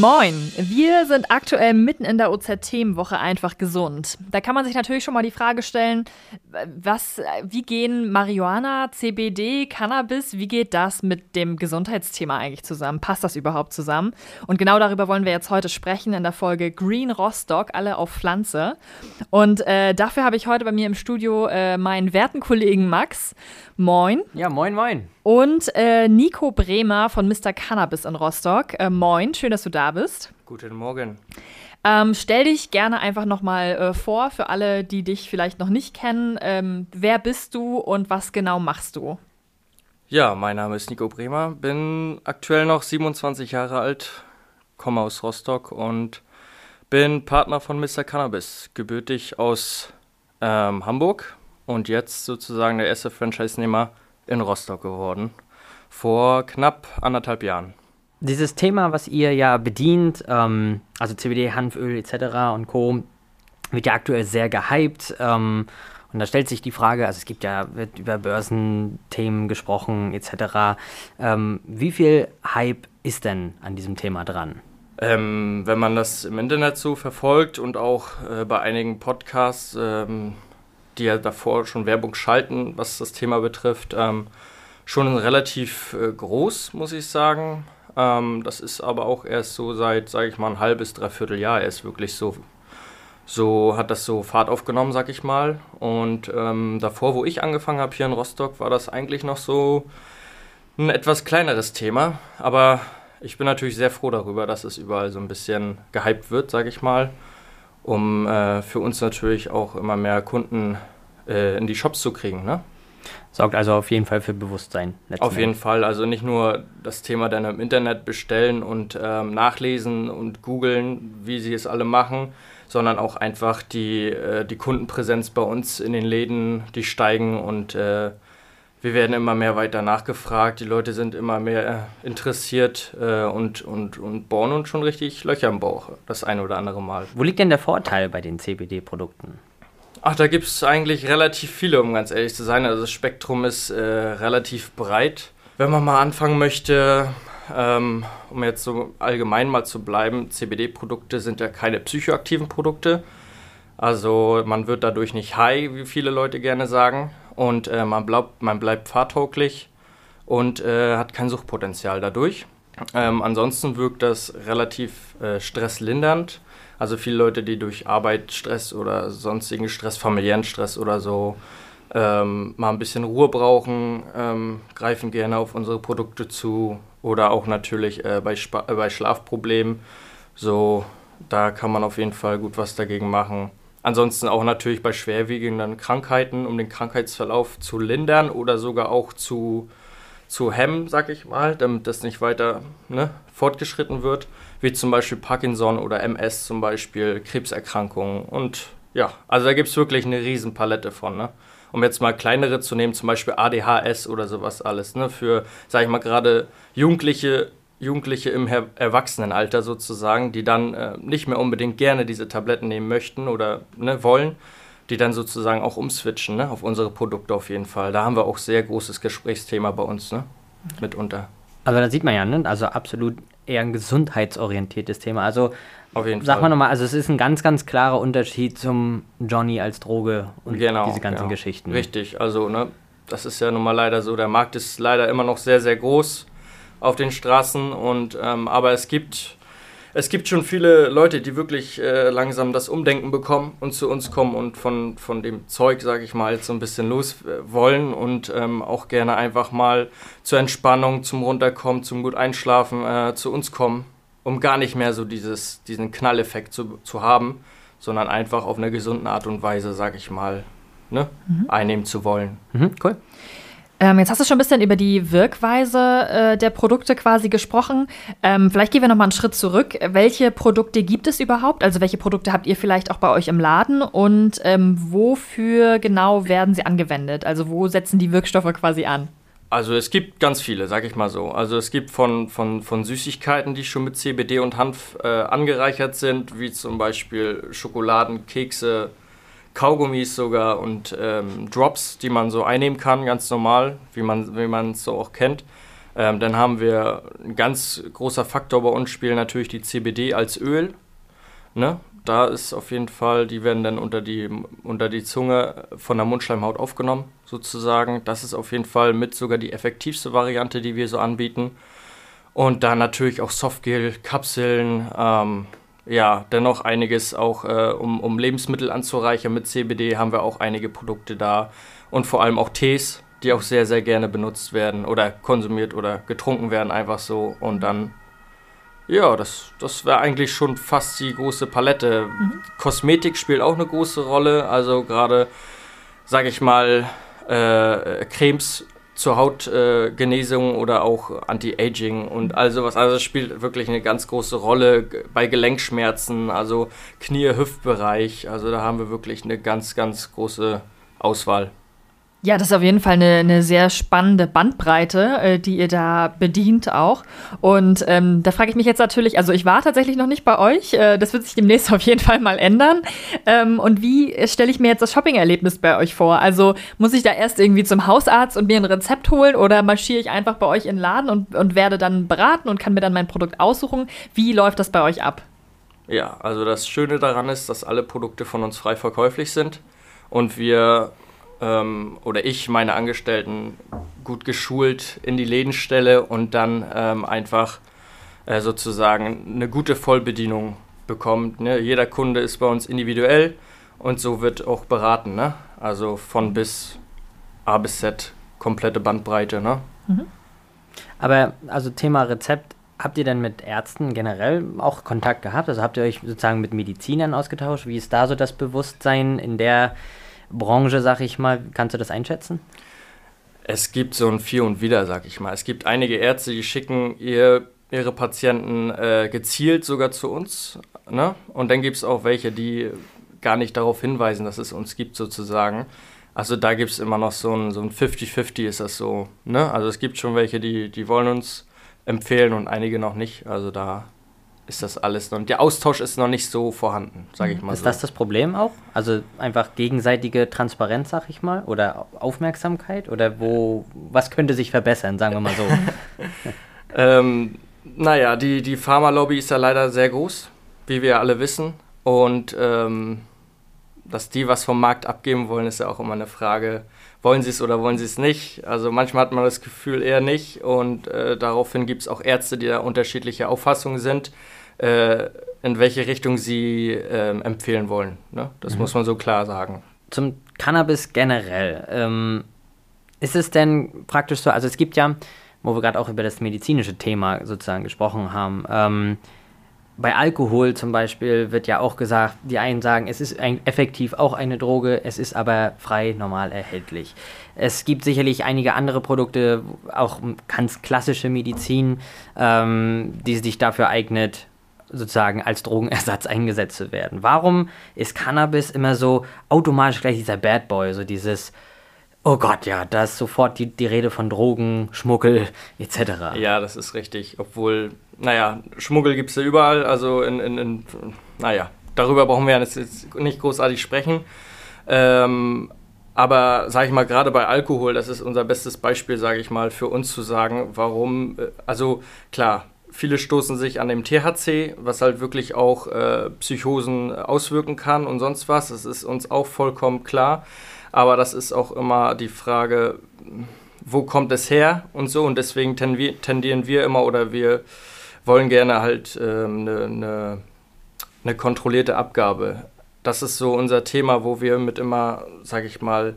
Moin! Wir sind aktuell mitten in der OZ-Themenwoche einfach gesund. Da kann man sich natürlich schon mal die Frage stellen, was, wie gehen Marihuana, CBD, Cannabis, wie geht das mit dem Gesundheitsthema eigentlich zusammen? Passt das überhaupt zusammen? Und genau darüber wollen wir jetzt heute sprechen in der Folge Green Rostock, alle auf Pflanze. Und äh, dafür habe ich heute bei mir im Studio äh, meinen werten Kollegen Max. Moin. Ja, moin, moin. Und äh, Nico Bremer von Mr. Cannabis in Rostock. Äh, moin, schön, dass du da bist. Guten Morgen. Ähm, stell dich gerne einfach nochmal äh, vor für alle, die dich vielleicht noch nicht kennen. Ähm, wer bist du und was genau machst du? Ja, mein Name ist Nico Bremer, bin aktuell noch 27 Jahre alt, komme aus Rostock und bin Partner von Mr. Cannabis, gebürtig aus ähm, Hamburg und jetzt sozusagen der erste Franchise-Nehmer in Rostock geworden. Vor knapp anderthalb Jahren. Dieses Thema, was ihr ja bedient, ähm, also CBD, Hanföl etc. und Co., wird ja aktuell sehr gehypt. Ähm, und da stellt sich die Frage, also es gibt ja, wird über Börsenthemen gesprochen etc. Ähm, wie viel Hype ist denn an diesem Thema dran? Ähm, wenn man das im Internet so verfolgt und auch äh, bei einigen Podcasts, ähm, die ja davor schon Werbung schalten, was das Thema betrifft, ähm, schon relativ äh, groß, muss ich sagen. Ähm, das ist aber auch erst so seit, sage ich mal, ein halbes, dreiviertel Jahr erst wirklich so, so hat das so Fahrt aufgenommen, sag ich mal. Und ähm, davor, wo ich angefangen habe hier in Rostock, war das eigentlich noch so ein etwas kleineres Thema. Aber ich bin natürlich sehr froh darüber, dass es überall so ein bisschen gehypt wird, sag ich mal um äh, für uns natürlich auch immer mehr Kunden äh, in die Shops zu kriegen. Ne? Sorgt also auf jeden Fall für Bewusstsein. Auf jeden Fall. Also nicht nur das Thema dann im Internet bestellen und ähm, nachlesen und googeln, wie sie es alle machen, sondern auch einfach die, äh, die Kundenpräsenz bei uns in den Läden, die steigen und äh, wir werden immer mehr weiter nachgefragt, die Leute sind immer mehr interessiert äh, und, und, und bohren uns schon richtig Löcher im Bauch, das eine oder andere Mal. Wo liegt denn der Vorteil bei den CBD-Produkten? Ach, da gibt es eigentlich relativ viele, um ganz ehrlich zu sein. Also das Spektrum ist äh, relativ breit. Wenn man mal anfangen möchte, ähm, um jetzt so allgemein mal zu bleiben, CBD-Produkte sind ja keine psychoaktiven Produkte. Also man wird dadurch nicht high, wie viele Leute gerne sagen und äh, man, bleibt, man bleibt fahrtauglich und äh, hat kein Suchtpotenzial dadurch. Ähm, ansonsten wirkt das relativ äh, stresslindernd. Also viele Leute, die durch Arbeitsstress oder sonstigen Stress, familiären Stress oder so ähm, mal ein bisschen Ruhe brauchen, ähm, greifen gerne auf unsere Produkte zu oder auch natürlich äh, bei, Spa bei Schlafproblemen. So, da kann man auf jeden Fall gut was dagegen machen. Ansonsten auch natürlich bei schwerwiegenden Krankheiten, um den Krankheitsverlauf zu lindern oder sogar auch zu, zu hemmen, sag ich mal, damit das nicht weiter ne, fortgeschritten wird, wie zum Beispiel Parkinson oder MS zum Beispiel, Krebserkrankungen und ja, also da gibt es wirklich eine riesen Palette von, ne? Um jetzt mal kleinere zu nehmen, zum Beispiel ADHS oder sowas alles, ne? Für, sag ich mal, gerade Jugendliche Jugendliche im Erwachsenenalter sozusagen, die dann äh, nicht mehr unbedingt gerne diese Tabletten nehmen möchten oder ne, wollen, die dann sozusagen auch umswitchen ne, auf unsere Produkte auf jeden Fall. Da haben wir auch sehr großes Gesprächsthema bei uns ne, mitunter. Also da sieht man ja, ne? also absolut eher ein gesundheitsorientiertes Thema. Also auf jeden sag Fall. mal nochmal, also es ist ein ganz, ganz klarer Unterschied zum Johnny als Droge und genau, diese ganzen genau. Geschichten. Richtig, also ne, das ist ja nun mal leider so, der Markt ist leider immer noch sehr, sehr groß auf den Straßen. Und, ähm, aber es gibt, es gibt schon viele Leute, die wirklich äh, langsam das Umdenken bekommen und zu uns kommen und von, von dem Zeug, sage ich mal, so ein bisschen los äh, wollen und ähm, auch gerne einfach mal zur Entspannung, zum Runterkommen, zum gut Einschlafen äh, zu uns kommen, um gar nicht mehr so dieses, diesen Knalleffekt zu, zu haben, sondern einfach auf eine gesunde Art und Weise, sage ich mal, ne, mhm. einnehmen zu wollen. Mhm, cool. Ähm, jetzt hast du schon ein bisschen über die Wirkweise äh, der Produkte quasi gesprochen. Ähm, vielleicht gehen wir noch mal einen Schritt zurück. Welche Produkte gibt es überhaupt? Also welche Produkte habt ihr vielleicht auch bei euch im Laden und ähm, wofür genau werden sie angewendet? Also wo setzen die Wirkstoffe quasi an? Also es gibt ganz viele, sag ich mal so. Also es gibt von, von, von Süßigkeiten, die schon mit CBD und Hanf äh, angereichert sind, wie zum Beispiel Schokoladen, Kekse, Kaugummis sogar und ähm, Drops, die man so einnehmen kann, ganz normal, wie man wie es so auch kennt. Ähm, dann haben wir ein ganz großer Faktor bei uns spielen natürlich die CBD als Öl. Ne? Da ist auf jeden Fall, die werden dann unter die, unter die Zunge von der Mundschleimhaut aufgenommen, sozusagen. Das ist auf jeden Fall mit sogar die effektivste Variante, die wir so anbieten. Und dann natürlich auch Softgel, Kapseln, ähm, ja, dennoch einiges auch, äh, um, um Lebensmittel anzureichern mit CBD, haben wir auch einige Produkte da. Und vor allem auch Tees, die auch sehr, sehr gerne benutzt werden oder konsumiert oder getrunken werden, einfach so. Und dann, ja, das, das wäre eigentlich schon fast die große Palette. Mhm. Kosmetik spielt auch eine große Rolle. Also gerade, sage ich mal, äh, Cremes zur Hautgenesung oder auch Anti-Aging und all sowas. Also es spielt wirklich eine ganz große Rolle bei Gelenkschmerzen, also Knie-Hüftbereich. Also da haben wir wirklich eine ganz, ganz große Auswahl. Ja, das ist auf jeden Fall eine, eine sehr spannende Bandbreite, äh, die ihr da bedient auch. Und ähm, da frage ich mich jetzt natürlich, also ich war tatsächlich noch nicht bei euch, äh, das wird sich demnächst auf jeden Fall mal ändern. Ähm, und wie stelle ich mir jetzt das Shopping-Erlebnis bei euch vor? Also muss ich da erst irgendwie zum Hausarzt und mir ein Rezept holen oder marschiere ich einfach bei euch in den Laden und, und werde dann beraten und kann mir dann mein Produkt aussuchen? Wie läuft das bei euch ab? Ja, also das Schöne daran ist, dass alle Produkte von uns frei verkäuflich sind und wir ähm, oder ich meine Angestellten gut geschult in die Läden stelle und dann ähm, einfach äh, sozusagen eine gute Vollbedienung bekommt. Ne? Jeder Kunde ist bei uns individuell und so wird auch beraten. Ne? Also von bis A bis Z, komplette Bandbreite. Ne? Mhm. Aber also Thema Rezept, habt ihr denn mit Ärzten generell auch Kontakt gehabt? Also habt ihr euch sozusagen mit Medizinern ausgetauscht? Wie ist da so das Bewusstsein in der Branche, sag ich mal. Kannst du das einschätzen? Es gibt so ein Vier und Wider, sag ich mal. Es gibt einige Ärzte, die schicken ihr, ihre Patienten äh, gezielt sogar zu uns. Ne? Und dann gibt es auch welche, die gar nicht darauf hinweisen, dass es uns gibt, sozusagen. Also da gibt es immer noch so ein 50-50 so ist das so. Ne? Also es gibt schon welche, die, die wollen uns empfehlen und einige noch nicht. Also da ist das alles noch. Der Austausch ist noch nicht so vorhanden, sage ich mal. Ist so. das das Problem auch? Also einfach gegenseitige Transparenz, sag ich mal, oder Aufmerksamkeit oder wo? Was könnte sich verbessern, sagen wir mal so? ähm, naja, die die Pharmalobby ist ja leider sehr groß, wie wir alle wissen, und ähm, dass die was vom Markt abgeben wollen, ist ja auch immer eine Frage wollen sie es oder wollen sie es nicht. Also manchmal hat man das Gefühl eher nicht und äh, daraufhin gibt es auch Ärzte, die da unterschiedliche Auffassungen sind, äh, in welche Richtung sie äh, empfehlen wollen. Ne? Das mhm. muss man so klar sagen. Zum Cannabis generell. Ähm, ist es denn praktisch so, also es gibt ja, wo wir gerade auch über das medizinische Thema sozusagen gesprochen haben, ähm, bei Alkohol zum Beispiel wird ja auch gesagt, die einen sagen, es ist ein, effektiv auch eine Droge, es ist aber frei normal erhältlich. Es gibt sicherlich einige andere Produkte, auch ganz klassische Medizin, ähm, die sich dafür eignet, sozusagen als Drogenersatz eingesetzt zu werden. Warum ist Cannabis immer so automatisch gleich dieser Bad Boy, so dieses Oh Gott, ja, da ist sofort die, die Rede von Drogen, Schmuggel etc. Ja, das ist richtig. Obwohl, naja, Schmuggel gibt es ja überall. Also, in, in, in, naja, darüber brauchen wir jetzt nicht großartig sprechen. Ähm, aber sage ich mal, gerade bei Alkohol, das ist unser bestes Beispiel, sage ich mal, für uns zu sagen, warum, äh, also klar, viele stoßen sich an dem THC, was halt wirklich auch äh, Psychosen auswirken kann und sonst was. Das ist uns auch vollkommen klar. Aber das ist auch immer die Frage, wo kommt es her und so. Und deswegen tendieren wir immer oder wir wollen gerne halt eine ähm, ne, ne, ne kontrollierte Abgabe. Das ist so unser Thema, wo wir mit immer, sag ich mal,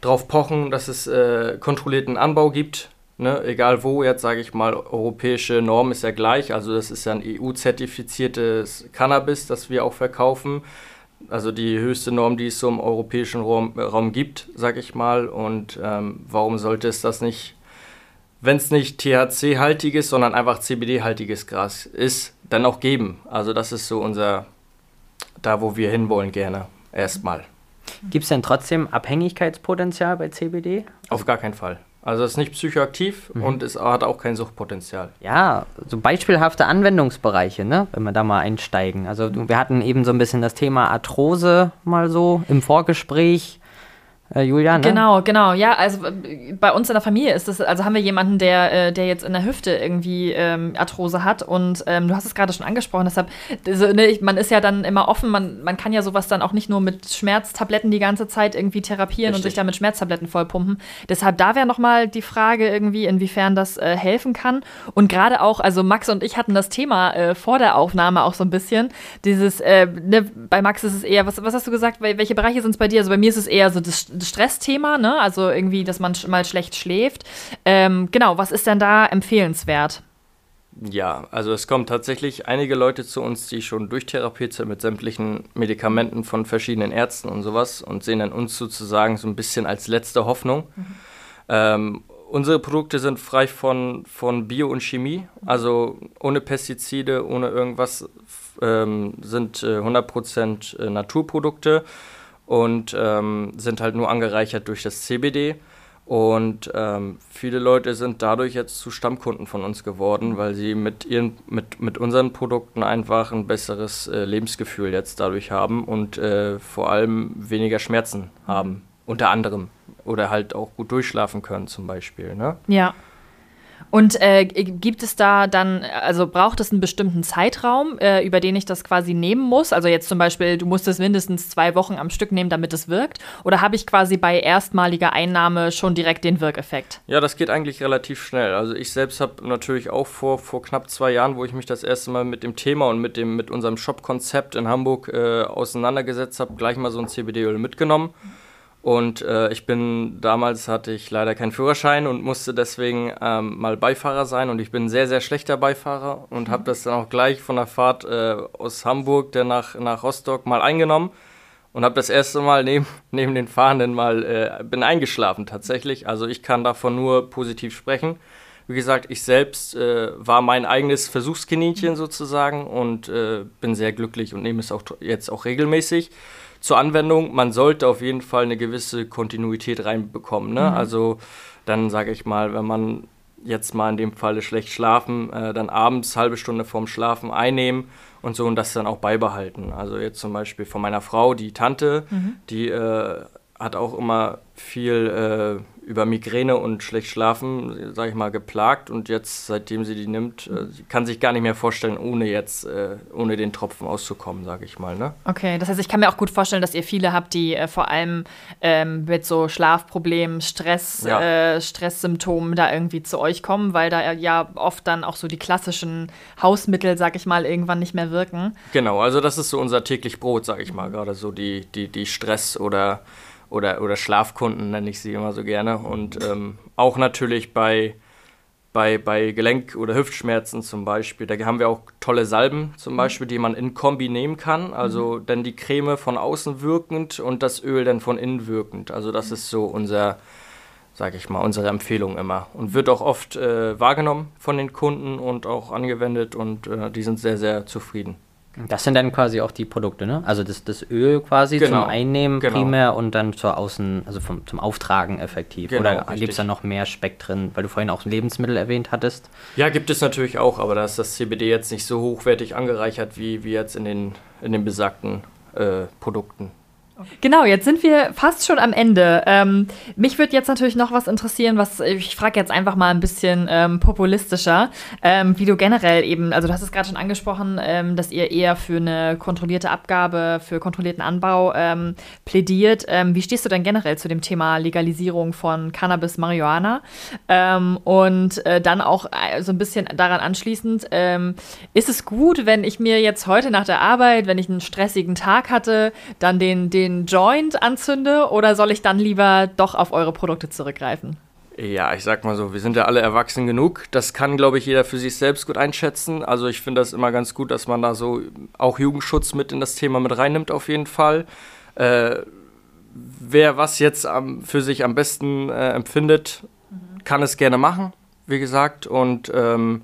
drauf pochen, dass es äh, kontrollierten Anbau gibt. Ne? Egal wo, jetzt sage ich mal, europäische Norm ist ja gleich. Also das ist ja ein EU-zertifiziertes Cannabis, das wir auch verkaufen also die höchste Norm, die es so im europäischen Raum, Raum gibt, sag ich mal. Und ähm, warum sollte es das nicht, wenn es nicht THC-haltiges, sondern einfach CBD-haltiges Gras ist, dann auch geben? Also das ist so unser, da wo wir hinwollen gerne, erstmal. Gibt es denn trotzdem Abhängigkeitspotenzial bei CBD? Auf gar keinen Fall. Also es ist nicht psychoaktiv mhm. und es hat auch kein Suchtpotenzial. Ja, so beispielhafte Anwendungsbereiche, ne? wenn wir da mal einsteigen. Also wir hatten eben so ein bisschen das Thema Arthrose mal so im Vorgespräch. Äh, Julia, ne? Genau, genau. Ja, also äh, bei uns in der Familie ist das, also haben wir jemanden, der, äh, der jetzt in der Hüfte irgendwie ähm, Arthrose hat und ähm, du hast es gerade schon angesprochen, deshalb, also, ne, man ist ja dann immer offen, man, man kann ja sowas dann auch nicht nur mit Schmerztabletten die ganze Zeit irgendwie therapieren Richtig. und sich dann mit Schmerztabletten vollpumpen. Deshalb da wäre nochmal die Frage irgendwie, inwiefern das äh, helfen kann. Und gerade auch, also Max und ich hatten das Thema äh, vor der Aufnahme auch so ein bisschen, dieses, äh, ne, bei Max ist es eher, was, was hast du gesagt, welche Bereiche sind es bei dir? Also bei mir ist es eher so das Stressthema, ne? Also irgendwie, dass man mal schlecht schläft. Ähm, genau, was ist denn da empfehlenswert? Ja, also es kommen tatsächlich einige Leute zu uns, die schon durchtherapiert sind mit sämtlichen Medikamenten von verschiedenen Ärzten und sowas und sehen dann uns sozusagen so ein bisschen als letzte Hoffnung. Mhm. Ähm, unsere Produkte sind frei von, von Bio und Chemie, also ohne Pestizide, ohne irgendwas, ähm, sind äh, 100% äh, Naturprodukte und ähm, sind halt nur angereichert durch das CBD. Und ähm, viele Leute sind dadurch jetzt zu Stammkunden von uns geworden, weil sie mit, ihren, mit, mit unseren Produkten einfach ein besseres äh, Lebensgefühl jetzt dadurch haben und äh, vor allem weniger Schmerzen haben, unter anderem. Oder halt auch gut durchschlafen können zum Beispiel. Ne? Ja. Und äh, gibt es da dann, also braucht es einen bestimmten Zeitraum, äh, über den ich das quasi nehmen muss? Also jetzt zum Beispiel, du musst es mindestens zwei Wochen am Stück nehmen, damit es wirkt? Oder habe ich quasi bei erstmaliger Einnahme schon direkt den Wirkeffekt? Ja, das geht eigentlich relativ schnell. Also ich selbst habe natürlich auch vor, vor knapp zwei Jahren, wo ich mich das erste Mal mit dem Thema und mit, dem, mit unserem Shop-Konzept in Hamburg äh, auseinandergesetzt habe, gleich mal so ein CBD-Öl mitgenommen. Mhm und äh, ich bin, damals hatte ich leider keinen Führerschein und musste deswegen ähm, mal Beifahrer sein. Und ich bin ein sehr, sehr schlechter Beifahrer und habe das dann auch gleich von der Fahrt äh, aus Hamburg der nach, nach Rostock mal eingenommen. Und habe das erste Mal neben, neben den Fahrenden mal, äh, bin eingeschlafen tatsächlich. Also ich kann davon nur positiv sprechen. Wie gesagt, ich selbst äh, war mein eigenes Versuchskaninchen sozusagen und äh, bin sehr glücklich und nehme es auch jetzt auch regelmäßig zur Anwendung. Man sollte auf jeden Fall eine gewisse Kontinuität reinbekommen. Ne? Mhm. Also dann sage ich mal, wenn man jetzt mal in dem Falle schlecht schlafen, äh, dann abends halbe Stunde vorm Schlafen einnehmen und so und das dann auch beibehalten. Also jetzt zum Beispiel von meiner Frau, die Tante, mhm. die äh, hat auch immer viel äh, über Migräne und schlecht schlafen, sage ich mal, geplagt und jetzt, seitdem sie die nimmt, äh, sie kann sich gar nicht mehr vorstellen, ohne jetzt, äh, ohne den Tropfen auszukommen, sage ich mal. Ne? Okay, das heißt, ich kann mir auch gut vorstellen, dass ihr viele habt, die äh, vor allem ähm, mit so Schlafproblemen, Stress, ja. äh, Stresssymptomen da irgendwie zu euch kommen, weil da ja oft dann auch so die klassischen Hausmittel, sage ich mal, irgendwann nicht mehr wirken. Genau, also das ist so unser täglich Brot, sage ich mal, gerade so die, die, die Stress- oder oder, oder Schlafkunden nenne ich sie immer so gerne. Und ähm, auch natürlich bei, bei, bei Gelenk- oder Hüftschmerzen zum Beispiel. Da haben wir auch tolle Salben zum mhm. Beispiel, die man in Kombi nehmen kann. Also mhm. dann die Creme von außen wirkend und das Öl dann von innen wirkend. Also das ist so unser, sage ich mal, unsere Empfehlung immer. Und wird auch oft äh, wahrgenommen von den Kunden und auch angewendet und äh, die sind sehr, sehr zufrieden. Das sind dann quasi auch die Produkte, ne? Also das, das Öl quasi genau. zum Einnehmen genau. primär und dann zur Außen, also vom, zum Auftragen effektiv. Genau, Oder gibt es da noch mehr Speck drin, weil du vorhin auch Lebensmittel erwähnt hattest? Ja, gibt es natürlich auch, aber da ist das CBD jetzt nicht so hochwertig angereichert wie, wie jetzt in den, in den besagten äh, Produkten. Genau, jetzt sind wir fast schon am Ende. Ähm, mich würde jetzt natürlich noch was interessieren, was ich frage jetzt einfach mal ein bisschen ähm, populistischer, ähm, wie du generell eben, also du hast es gerade schon angesprochen, ähm, dass ihr eher für eine kontrollierte Abgabe, für kontrollierten Anbau ähm, plädiert. Ähm, wie stehst du denn generell zu dem Thema Legalisierung von Cannabis, Marihuana? und äh, dann auch äh, so ein bisschen daran anschließend, ist es gut, wenn ich mir jetzt heute nach der Arbeit, wenn ich einen stressigen Tag hatte, dann den, den den Joint anzünde oder soll ich dann lieber doch auf eure Produkte zurückgreifen? Ja, ich sag mal so, wir sind ja alle erwachsen genug. Das kann, glaube ich, jeder für sich selbst gut einschätzen. Also ich finde das immer ganz gut, dass man da so auch Jugendschutz mit in das Thema mit reinnimmt, auf jeden Fall. Äh, wer was jetzt am, für sich am besten äh, empfindet, mhm. kann es gerne machen, wie gesagt. Und ähm,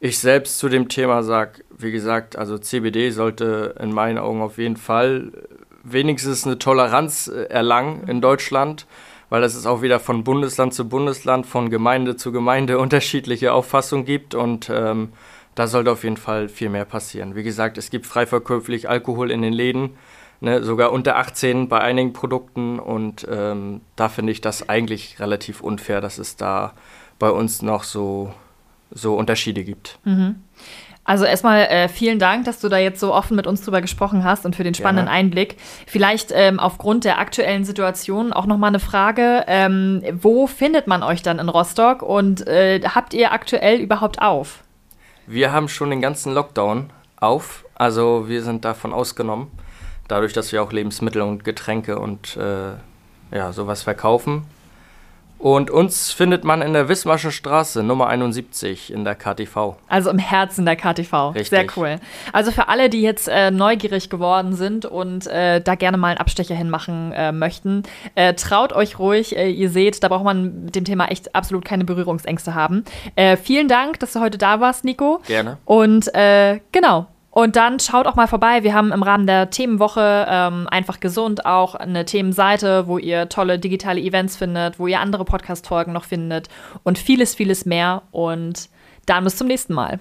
ich selbst zu dem Thema sage, wie gesagt, also CBD sollte in meinen Augen auf jeden Fall wenigstens eine Toleranz äh, erlangen in Deutschland, weil es auch wieder von Bundesland zu Bundesland, von Gemeinde zu Gemeinde unterschiedliche Auffassungen gibt und ähm, da sollte auf jeden Fall viel mehr passieren. Wie gesagt, es gibt frei verkäuflich Alkohol in den Läden. Ne, sogar unter 18 bei einigen Produkten und ähm, da finde ich das eigentlich relativ unfair, dass es da bei uns noch so, so Unterschiede gibt. Mhm. Also erstmal äh, vielen Dank, dass du da jetzt so offen mit uns drüber gesprochen hast und für den spannenden Gerne. Einblick. Vielleicht ähm, aufgrund der aktuellen Situation auch noch mal eine Frage: ähm, Wo findet man euch dann in Rostock und äh, habt ihr aktuell überhaupt auf? Wir haben schon den ganzen Lockdown auf, also wir sind davon ausgenommen, dadurch, dass wir auch Lebensmittel und Getränke und äh, ja sowas verkaufen. Und uns findet man in der Wismarsche Straße Nummer 71 in der KTV. Also im Herzen der KTV. Richtig. Sehr cool. Also für alle, die jetzt äh, neugierig geworden sind und äh, da gerne mal einen Abstecher hinmachen äh, möchten, äh, traut euch ruhig. Äh, ihr seht, da braucht man mit dem Thema echt absolut keine Berührungsängste haben. Äh, vielen Dank, dass du heute da warst, Nico. Gerne. Und genau, und dann schaut auch mal vorbei. Wir haben im Rahmen der Themenwoche ähm, einfach gesund auch eine Themenseite, wo ihr tolle digitale Events findet, wo ihr andere Podcast-Folgen noch findet und vieles, vieles mehr. Und dann bis zum nächsten Mal.